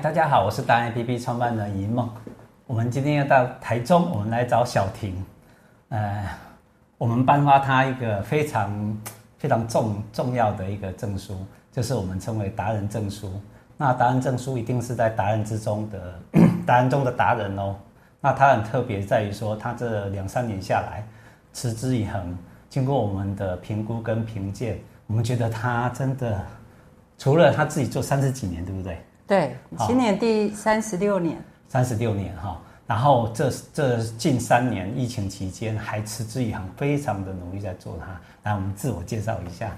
大家好，我是达人 APP 创办人一梦。我们今天要到台中，我们来找小婷。呃，我们颁发他一个非常非常重重要的一个证书，就是我们称为达人证书。那达人证书一定是在达人之中的 达人中的达人哦。那他很特别在于说，他这两三年下来持之以恒，经过我们的评估跟评鉴，我们觉得他真的除了他自己做三十几年，对不对？对，今年第三十六年，三十六年哈。然后这这近三年疫情期间还持之以恒，非常的努力在做它。来，我们自我介绍一下。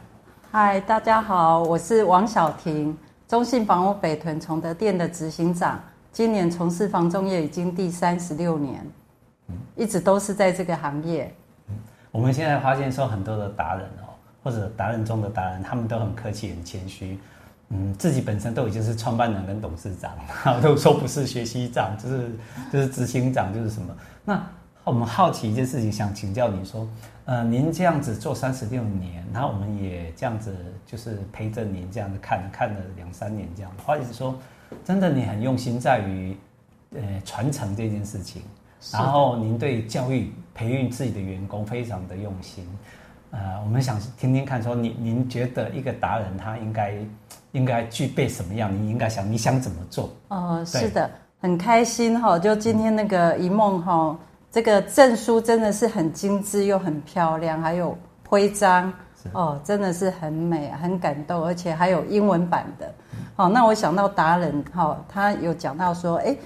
嗨，大家好，我是王小婷，中信房屋北屯崇德店的执行长。今年从事房仲业已经第三十六年，一直都是在这个行业。嗯，我们现在发现说很多的达人哦，或者达人中的达人，他们都很客气、很谦虚。嗯，自己本身都已经是创办人跟董事长，都说不是学习长，就是就是执行长，就是什么。那我们好奇一件事情，想请教你说，呃，您这样子做三十六年，然后我们也这样子就是陪着您这样子看看了两三年这样，或者是说，真的你很用心在于呃传承这件事情，然后您对教育培育自己的员工非常的用心。呃，我们想听听看，说您您觉得一个达人他应该应该具备什么样？你应该想你想怎么做？哦，是的，很开心哈，就今天那个一梦哈，这个证书真的是很精致又很漂亮，还有徽章哦，真的是很美，很感动，而且还有英文版的。好，那我想到达人哈，他有讲到说，哎，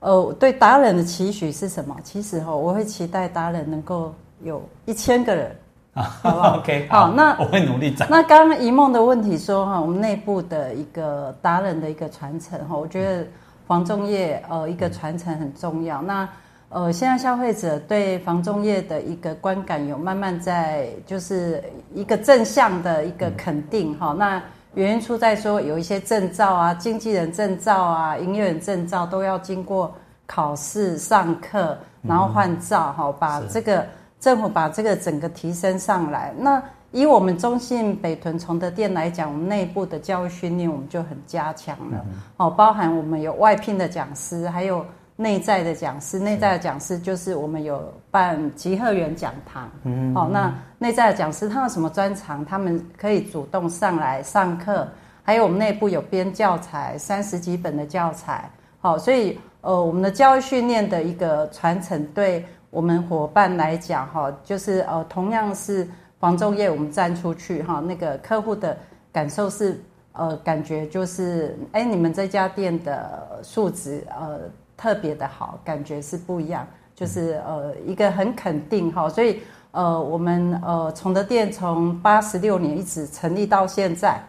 呃，对达人的期许是什么？其实哈，我会期待达人能够有一千个人。好？OK，好，那我会努力找。那刚刚一梦的问题说哈，我们内部的一个达人的一个传承哈，我觉得房仲业呃一个传承很重要。那呃现在消费者对房仲业的一个观感有慢慢在就是一个正向的一个肯定哈。那原因出在说有一些证照啊，经纪人证照啊，营业员证照都要经过考试、上课，然后换照哈，把这个。政府把这个整个提升上来，那以我们中信北屯崇德店来讲，我们内部的教育训练我们就很加强了。哦，包含我们有外聘的讲师，还有内在的讲师。内在的讲师就是我们有办集合园讲堂。嗯，哦，那内在的讲师他有什么专长？他们可以主动上来上课。还有我们内部有编教材，三十几本的教材。好，所以呃，我们的教育训练的一个传承对。我们伙伴来讲，哈，就是呃，同样是房仲业，我们站出去哈，那个客户的感受是呃，感觉就是，哎，你们这家店的素质呃特别的好，感觉是不一样，就是呃一个很肯定哈，所以呃我们呃崇德店从八十六年一直成立到现在，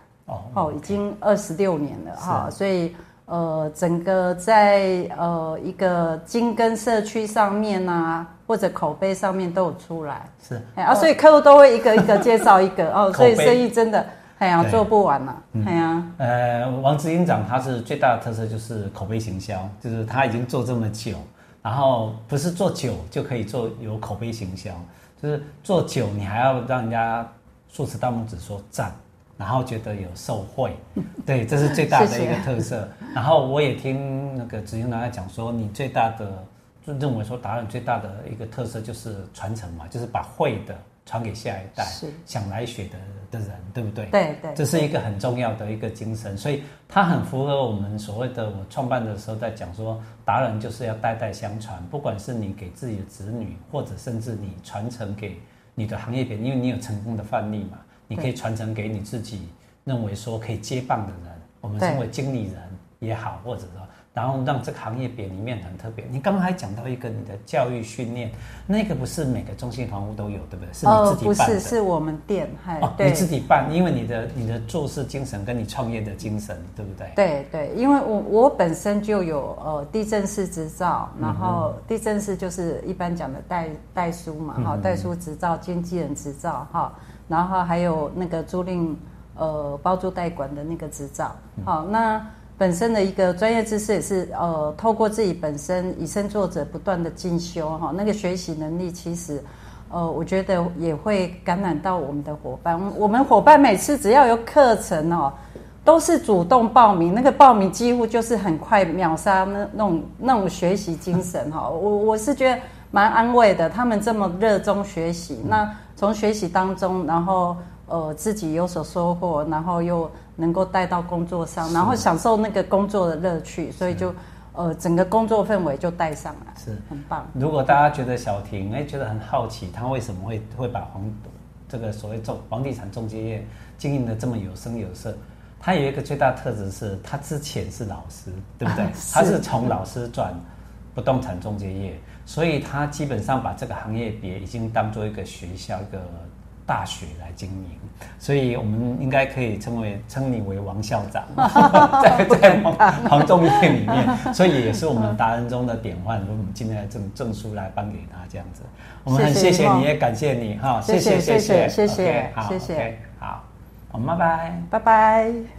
哦，已经二十六年了哈，所以。呃，整个在呃一个精耕社区上面啊，或者口碑上面都有出来，是。啊，所以客户都会一个一个介绍一个哦，所以生意真的哎呀做不完了，哎呀，呃，王执行长他是最大的特色就是口碑行销，就是他已经做这么久，然后不是做久就可以做有口碑行销，就是做久你还要让人家竖起大拇指说赞。然后觉得有受惠，对，这是最大的一个特色。谢谢。然后我也听那个执行长讲说，你最大的就认为说达人最大的一个特色就是传承嘛，就是把会的传给下一代，是想来学的的人，对不对？对对，这是一个很重要的一个精神，所以它很符合我们所谓的我创办的时候在讲说，达人就是要代代相传，不管是你给自己的子女，或者甚至你传承给你的行业别人，因为你有成功的范例嘛。你可以传承给你自己认为说可以接棒的人，我们称为经理人也好，或者说，然后让这个行业别里面很特别。你刚刚还讲到一个你的教育训练，那个不是每个中心房屋都有，对不对？是你自己办的？哦，不是，是我们店，嗨，哦，你自己办，因为你的你的做事精神跟你创业的精神，对不对？对对，因为我我本身就有呃地震师执照，然后地震师就是一般讲的代代书嘛，哈，代书执照、经纪人执照，哈。然后还有那个租赁，呃，包租代管的那个执照。好，那本身的一个专业知识也是，呃，透过自己本身以身作则，不断的进修，哈，那个学习能力其实，呃，我觉得也会感染到我们的伙伴。我们伙伴每次只要有课程哦，都是主动报名，那个报名几乎就是很快秒杀那那种那种学习精神哈。我我是觉得蛮安慰的，他们这么热衷学习，那从学习当中，然后呃自己有所收获，然后又能够带到工作上，然后享受那个工作的乐趣，所以就呃整个工作氛围就带上来，是很棒。如果大家觉得小婷哎觉得很好奇，她为什么会会把房这个所谓中房地产中介业经营的这么有声有色？他有一个最大特质是，他之前是老师，对不对？啊、是他是从老师转不动产中介业，所以他基本上把这个行业别已经当做一个学校、一个大学来经营，所以我们应该可以称为称你为王校长，在在房仲业里面，所以也是我们达人中的典范。我们今天证证书来颁给他这样子，我们很谢谢你，也感谢你哈，谢谢谢谢谢谢，好谢谢，好。好，拜拜，拜拜。